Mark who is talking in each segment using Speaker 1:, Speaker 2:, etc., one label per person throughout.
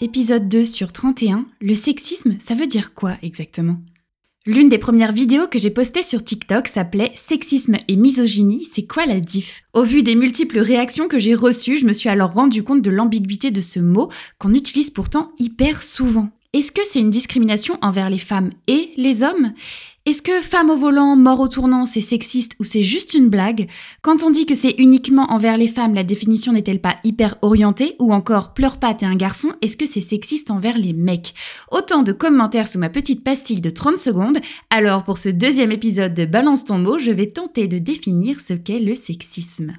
Speaker 1: Épisode 2 sur 31, le sexisme, ça veut dire quoi exactement? L'une des premières vidéos que j'ai postées sur TikTok s'appelait Sexisme et misogynie, c'est quoi la diff? Au vu des multiples réactions que j'ai reçues, je me suis alors rendu compte de l'ambiguïté de ce mot qu'on utilise pourtant hyper souvent. Est-ce que c'est une discrimination envers les femmes et les hommes? Est-ce que femme au volant, mort au tournant, c'est sexiste ou c'est juste une blague? Quand on dit que c'est uniquement envers les femmes, la définition n'est-elle pas hyper orientée? Ou encore pleure pas, t'es un garçon, est-ce que c'est sexiste envers les mecs? Autant de commentaires sous ma petite pastille de 30 secondes. Alors pour ce deuxième épisode de Balance ton mot, je vais tenter de définir ce qu'est le sexisme.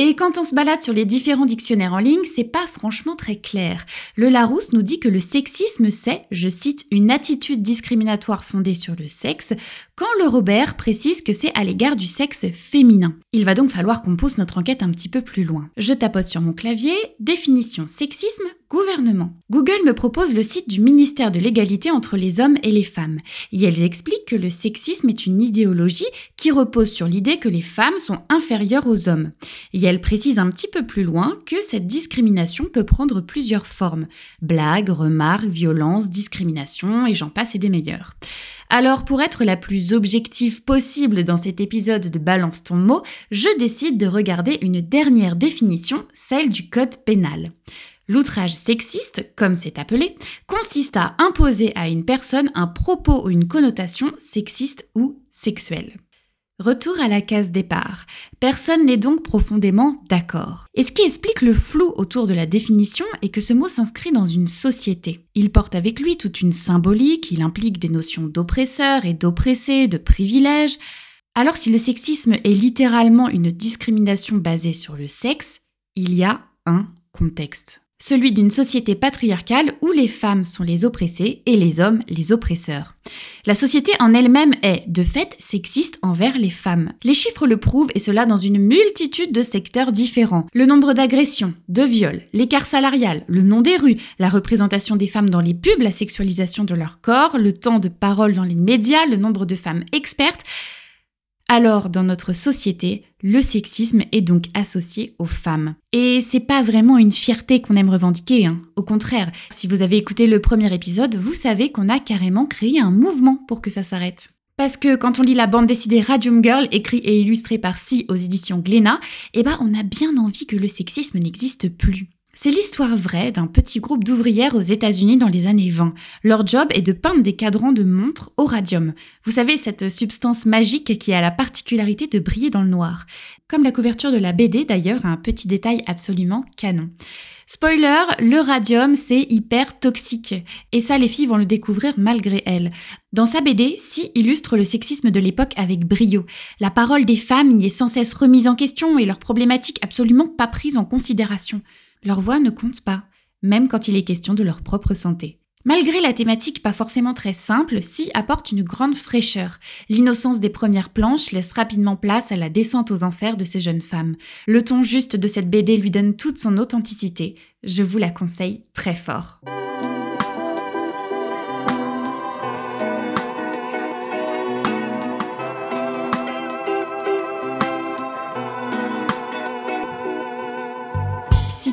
Speaker 1: Et quand on se balade sur les différents dictionnaires en ligne, c'est pas franchement très clair. Le Larousse nous dit que le sexisme c'est, je cite, une attitude discriminatoire fondée sur le sexe, quand le Robert précise que c'est à l'égard du sexe féminin. Il va donc falloir qu'on pousse notre enquête un petit peu plus loin. Je tapote sur mon clavier, définition sexisme, gouvernement. Google me propose le site du ministère de l'égalité entre les hommes et les femmes. Et elles expliquent que le sexisme est une idéologie qui repose sur l'idée que les femmes sont inférieures aux hommes. Et elle précise un petit peu plus loin que cette discrimination peut prendre plusieurs formes. Blagues, remarques, violences, discrimination, et j'en passe et des meilleurs. Alors pour être la plus objective possible dans cet épisode de Balance ton mot, je décide de regarder une dernière définition, celle du code pénal. L'outrage sexiste, comme c'est appelé, consiste à imposer à une personne un propos ou une connotation sexiste ou sexuelle. Retour à la case départ. Personne n'est donc profondément d'accord. Et ce qui explique le flou autour de la définition est que ce mot s'inscrit dans une société. Il porte avec lui toute une symbolique, il implique des notions d'oppresseur et d'oppressé, de privilège. Alors si le sexisme est littéralement une discrimination basée sur le sexe, il y a un contexte celui d'une société patriarcale où les femmes sont les oppressées et les hommes les oppresseurs. La société en elle-même est, de fait, sexiste envers les femmes. Les chiffres le prouvent et cela dans une multitude de secteurs différents. Le nombre d'agressions, de viols, l'écart salarial, le nom des rues, la représentation des femmes dans les pubs, la sexualisation de leur corps, le temps de parole dans les médias, le nombre de femmes expertes, alors, dans notre société, le sexisme est donc associé aux femmes. Et c'est pas vraiment une fierté qu'on aime revendiquer, hein. Au contraire, si vous avez écouté le premier épisode, vous savez qu'on a carrément créé un mouvement pour que ça s'arrête. Parce que quand on lit la bande dessinée Radium Girl, écrite et illustrée par Si aux éditions Glénat, eh ben on a bien envie que le sexisme n'existe plus. C'est l'histoire vraie d'un petit groupe d'ouvrières aux États-Unis dans les années 20. Leur job est de peindre des cadrans de montres au radium. Vous savez, cette substance magique qui a la particularité de briller dans le noir. Comme la couverture de la BD d'ailleurs, un petit détail absolument canon. Spoiler, le radium, c'est hyper toxique. Et ça, les filles vont le découvrir malgré elles. Dans sa BD, Si illustre le sexisme de l'époque avec brio. La parole des femmes y est sans cesse remise en question et leurs problématiques absolument pas prises en considération. Leur voix ne compte pas, même quand il est question de leur propre santé. Malgré la thématique pas forcément très simple, Si apporte une grande fraîcheur. L'innocence des premières planches laisse rapidement place à la descente aux enfers de ces jeunes femmes. Le ton juste de cette BD lui donne toute son authenticité. Je vous la conseille très fort.